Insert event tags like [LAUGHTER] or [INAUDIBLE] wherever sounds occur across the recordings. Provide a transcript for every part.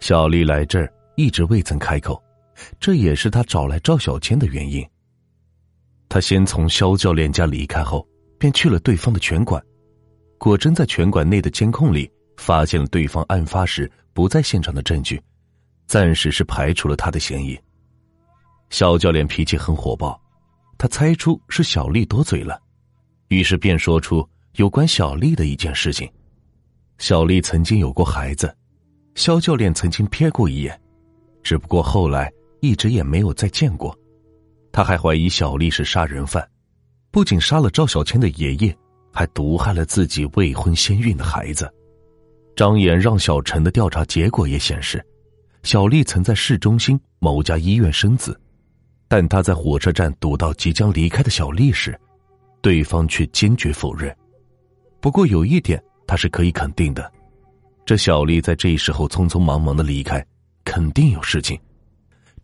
小丽来这儿一直未曾开口，这也是他找来赵小千的原因。他先从肖教练家离开后，便去了对方的拳馆，果真在拳馆内的监控里发现了对方案发时不在现场的证据，暂时是排除了他的嫌疑。肖教练脾气很火爆，他猜出是小丽多嘴了，于是便说出有关小丽的一件事情：小丽曾经有过孩子，肖教练曾经瞥过一眼，只不过后来一直也没有再见过。他还怀疑小丽是杀人犯，不仅杀了赵小千的爷爷，还毒害了自己未婚先孕的孩子。张岩让小陈的调查结果也显示，小丽曾在市中心某家医院生子，但他在火车站堵到即将离开的小丽时，对方却坚决否认。不过有一点他是可以肯定的，这小丽在这时候匆匆忙忙的离开，肯定有事情。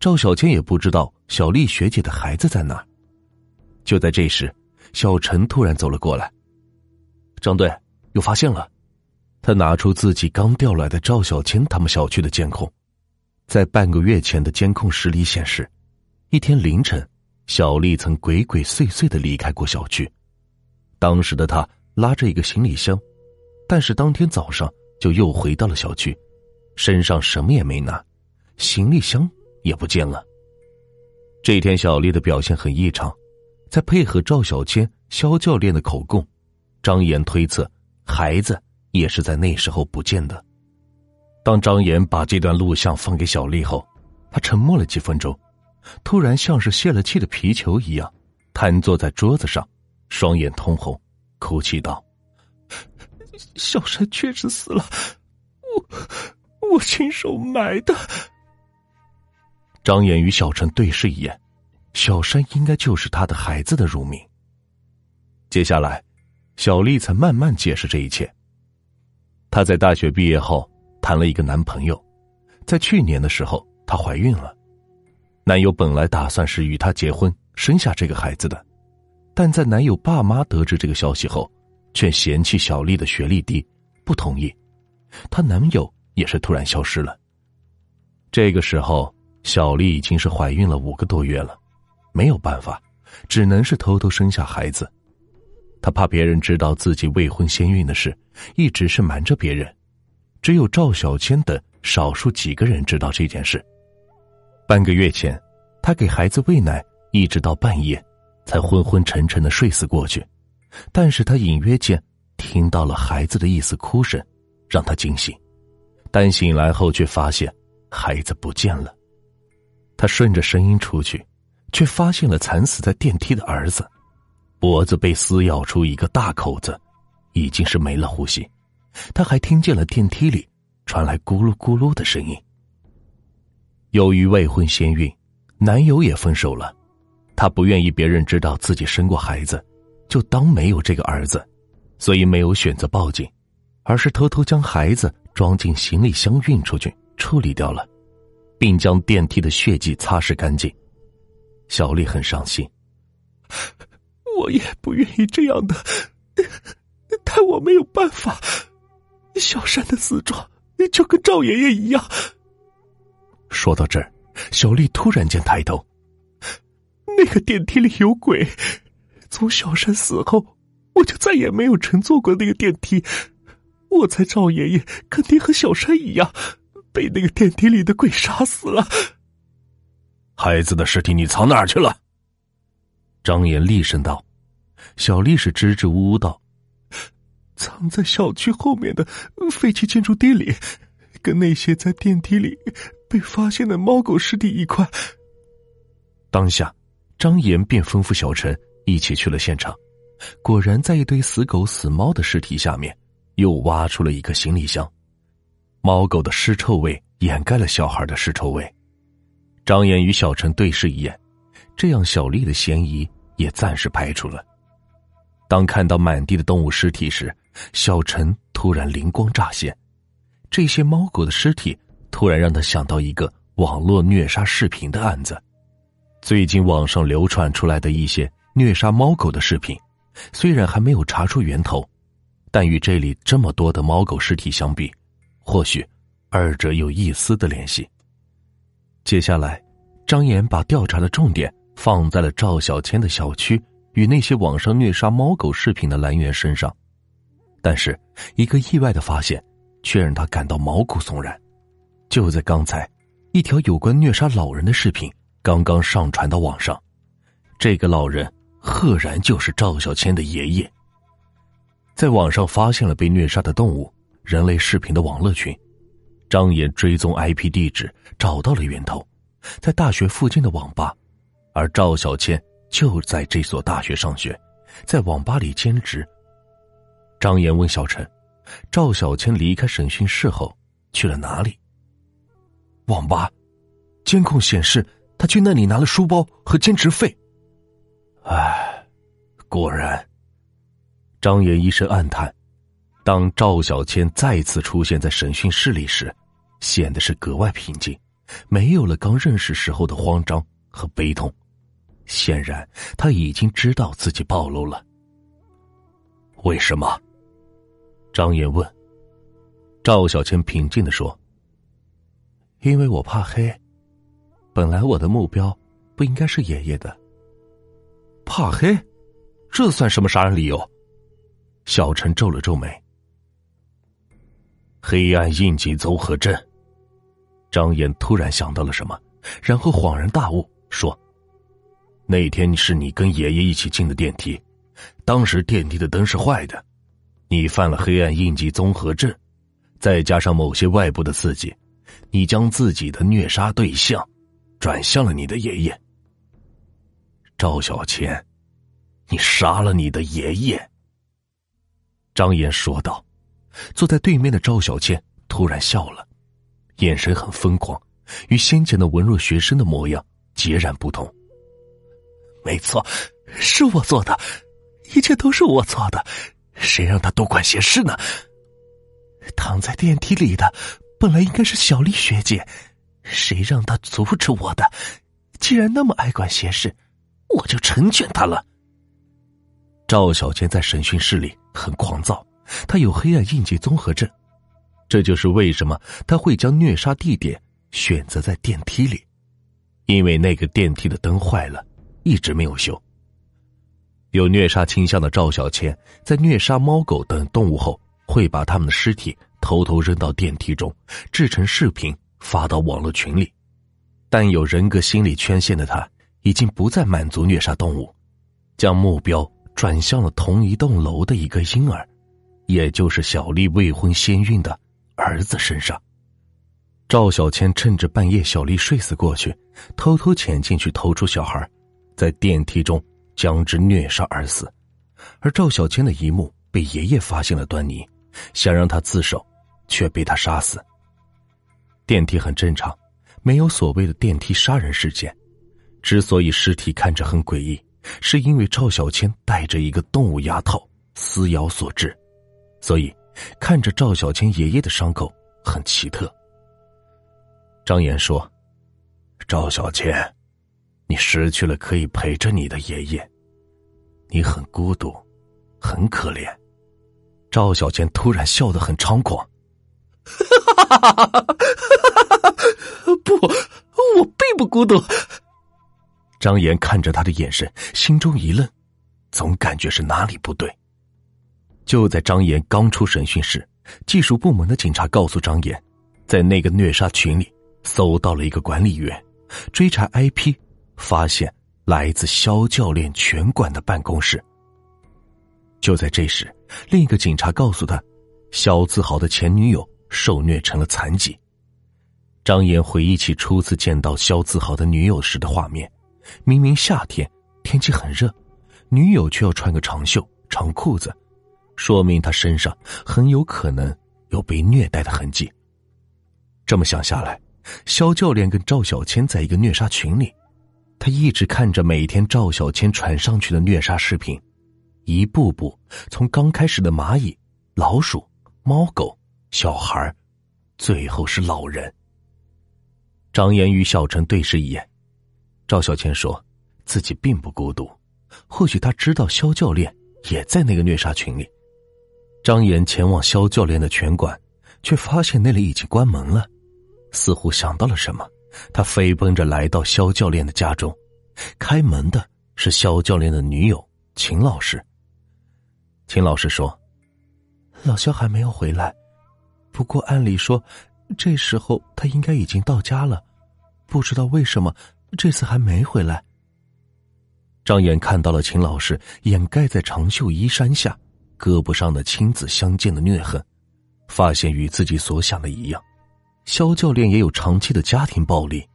赵小千也不知道小丽学姐的孩子在哪。就在这时，小陈突然走了过来。张队有发现了，他拿出自己刚调来的赵小千他们小区的监控，在半个月前的监控室里显示，一天凌晨，小丽曾鬼鬼祟祟的离开过小区。当时的她拉着一个行李箱，但是当天早上就又回到了小区，身上什么也没拿，行李箱。也不见了。这天，小丽的表现很异常，再配合赵小千、肖教练的口供，张岩推测孩子也是在那时候不见的。当张岩把这段录像放给小丽后，他沉默了几分钟，突然像是泄了气的皮球一样，瘫坐在桌子上，双眼通红，哭泣道：“小山确实死了，我我亲手埋的。”张岩与小陈对视一眼，小山应该就是他的孩子的乳名。接下来，小丽才慢慢解释这一切。她在大学毕业后谈了一个男朋友，在去年的时候她怀孕了，男友本来打算是与她结婚生下这个孩子的，但在男友爸妈得知这个消息后，却嫌弃小丽的学历低，不同意。她男友也是突然消失了。这个时候。小丽已经是怀孕了五个多月了，没有办法，只能是偷偷生下孩子。她怕别人知道自己未婚先孕的事，一直是瞒着别人。只有赵小千等少数几个人知道这件事。半个月前，她给孩子喂奶，一直到半夜，才昏昏沉沉的睡死过去。但是她隐约间听到了孩子的一丝哭声，让她惊醒。但醒来后却发现孩子不见了。他顺着声音出去，却发现了惨死在电梯的儿子，脖子被撕咬出一个大口子，已经是没了呼吸。他还听见了电梯里传来咕噜咕噜的声音。由于未婚先孕，男友也分手了，他不愿意别人知道自己生过孩子，就当没有这个儿子，所以没有选择报警，而是偷偷将孩子装进行李箱运出去处理掉了。并将电梯的血迹擦拭干净。小丽很伤心，我也不愿意这样的，但我没有办法。小山的死状就跟赵爷爷一样。说到这儿，小丽突然间抬头，那个电梯里有鬼。从小山死后，我就再也没有乘坐过那个电梯。我猜赵爷爷肯定和小山一样。被那个电梯里的鬼杀死了。孩子的尸体你藏哪儿去了？张岩厉声道。小丽是支支吾吾道：“藏在小区后面的废弃建筑地里，跟那些在电梯里被发现的猫狗尸体一块。”当下，张岩便吩咐小陈一起去了现场。果然，在一堆死狗死猫的尸体下面，又挖出了一个行李箱。猫狗的尸臭味掩盖了小孩的尸臭味，张岩与小陈对视一眼，这样小丽的嫌疑也暂时排除了。当看到满地的动物尸体时，小陈突然灵光乍现，这些猫狗的尸体突然让他想到一个网络虐杀视频的案子。最近网上流传出来的一些虐杀猫狗的视频，虽然还没有查出源头，但与这里这么多的猫狗尸体相比。或许，二者有一丝的联系。接下来，张岩把调查的重点放在了赵小千的小区与那些网上虐杀猫狗视频的来源身上，但是一个意外的发现却让他感到毛骨悚然。就在刚才，一条有关虐杀老人的视频刚刚上传到网上，这个老人赫然就是赵小千的爷爷。在网上发现了被虐杀的动物人类视频的网络群。张岩追踪 IP 地址，找到了源头，在大学附近的网吧，而赵小千就在这所大学上学，在网吧里兼职。张岩问小陈：“赵小千离开审讯室后去了哪里？”网吧，监控显示他去那里拿了书包和兼职费。果然。张岩一声暗叹。当赵小千再次出现在审讯室里时，显得是格外平静，没有了刚认识时候的慌张和悲痛。显然，他已经知道自己暴露了。为什么？张岩问。赵小千平静的说：“因为我怕黑。本来我的目标不应该是爷爷的。怕黑，这算什么杀人理由？”小陈皱了皱眉。黑暗印记综合症。张岩突然想到了什么，然后恍然大悟，说：“那天是你跟爷爷一起进的电梯，当时电梯的灯是坏的，你犯了黑暗印记综合症，再加上某些外部的刺激，你将自己的虐杀对象转向了你的爷爷。赵小千，你杀了你的爷爷。”张岩说道。坐在对面的赵小倩突然笑了，眼神很疯狂，与先前的文弱学生的模样截然不同。没错，是我做的，一切都是我做的，谁让他多管闲事呢？躺在电梯里的本来应该是小丽学姐，谁让她阻止我的？既然那么爱管闲事，我就成全她了。赵小倩在审讯室里很狂躁。他有黑暗印记综合症，这就是为什么他会将虐杀地点选择在电梯里，因为那个电梯的灯坏了，一直没有修。有虐杀倾向的赵小千，在虐杀猫狗等动物后，会把他们的尸体偷偷扔到电梯中，制成视频发到网络群里。但有人格心理缺陷的他，已经不再满足虐杀动物，将目标转向了同一栋楼的一个婴儿。也就是小丽未婚先孕的儿子身上，赵小千趁着半夜小丽睡死过去，偷偷潜进去偷出小孩，在电梯中将之虐杀而死。而赵小千的一幕被爷爷发现了端倪，想让他自首，却被他杀死。电梯很正常，没有所谓的电梯杀人事件。之所以尸体看着很诡异，是因为赵小千戴着一个动物牙套撕咬所致。所以，看着赵小千爷爷的伤口很奇特。张岩说：“赵小千，你失去了可以陪着你的爷爷，你很孤独，很可怜。”赵小千突然笑得很猖狂，“ [LAUGHS] 不，我并不孤独。”张岩看着他的眼神，心中一愣，总感觉是哪里不对。就在张岩刚出审讯室，技术部门的警察告诉张岩，在那个虐杀群里搜到了一个管理员，追查 IP，发现来自肖教练拳馆的办公室。就在这时，另一个警察告诉他，肖自豪的前女友受虐成了残疾。张岩回忆起初次见到肖自豪的女友时的画面，明明夏天天气很热，女友却要穿个长袖长裤子。说明他身上很有可能有被虐待的痕迹。这么想下来，肖教练跟赵小千在一个虐杀群里，他一直看着每天赵小千传上去的虐杀视频，一步步从刚开始的蚂蚁、老鼠、猫狗、小孩，最后是老人。张岩与小陈对视一眼，赵小倩说自己并不孤独，或许他知道肖教练也在那个虐杀群里。张岩前往肖教练的拳馆，却发现那里已经关门了。似乎想到了什么，他飞奔着来到肖教练的家中。开门的是肖教练的女友秦老师。秦老师说：“老肖还没有回来，不过按理说，这时候他应该已经到家了。不知道为什么这次还没回来。”张岩看到了秦老师掩盖在长袖衣衫下胳膊上的亲子相见的虐痕，发现与自己所想的一样，肖教练也有长期的家庭暴力。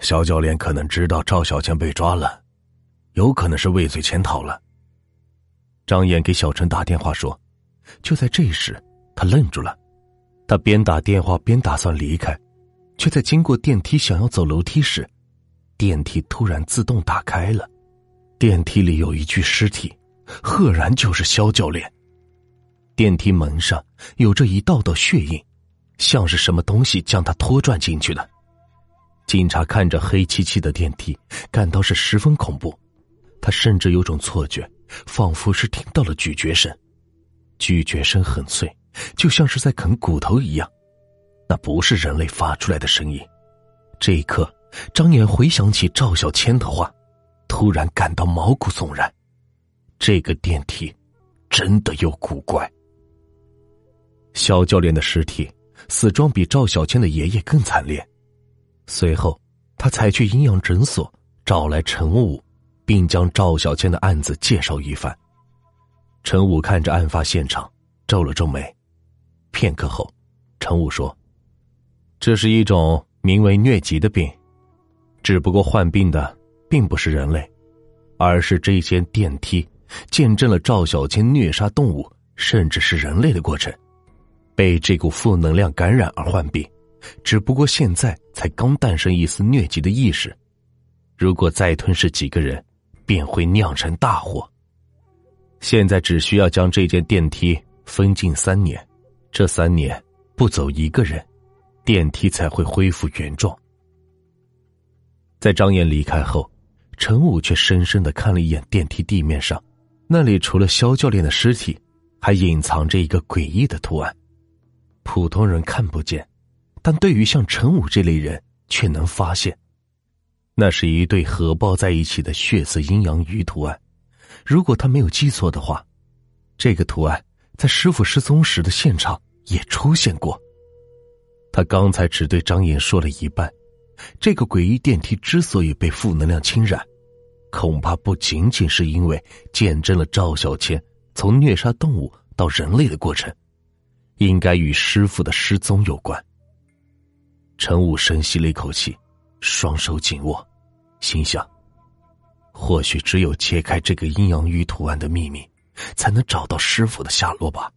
肖教练可能知道赵小倩被抓了，有可能是畏罪潜逃了。张岩给小陈打电话说，就在这时，他愣住了。他边打电话边打算离开，却在经过电梯想要走楼梯时，电梯突然自动打开了。电梯里有一具尸体，赫然就是肖教练。电梯门上有着一道道血印，像是什么东西将他拖拽进去的。警察看着黑漆漆的电梯，感到是十分恐怖。他甚至有种错觉，仿佛是听到了咀嚼声，咀嚼声很脆，就像是在啃骨头一样。那不是人类发出来的声音。这一刻，张岩回想起赵小千的话。突然感到毛骨悚然，这个电梯真的有古怪。肖教练的尸体死状比赵小千的爷爷更惨烈。随后，他才去阴阳诊所找来陈武，并将赵小千的案子介绍一番。陈武看着案发现场，皱了皱眉。片刻后，陈武说：“这是一种名为疟疾的病，只不过患病的。”并不是人类，而是这间电梯见证了赵小千虐杀动物，甚至是人类的过程，被这股负能量感染而患病。只不过现在才刚诞生一丝疟疾的意识，如果再吞噬几个人，便会酿成大祸。现在只需要将这间电梯封禁三年，这三年不走一个人，电梯才会恢复原状。在张岩离开后。陈武却深深的看了一眼电梯地面上，那里除了肖教练的尸体，还隐藏着一个诡异的图案。普通人看不见，但对于像陈武这类人却能发现。那是一对合抱在一起的血色阴阳鱼图案。如果他没有记错的话，这个图案在师傅失踪时的现场也出现过。他刚才只对张岩说了一半。这个诡异电梯之所以被负能量侵染。恐怕不仅仅是因为见证了赵小千从虐杀动物到人类的过程，应该与师傅的失踪有关。陈武深吸了一口气，双手紧握，心想：或许只有揭开这个阴阳鱼图案的秘密，才能找到师傅的下落吧。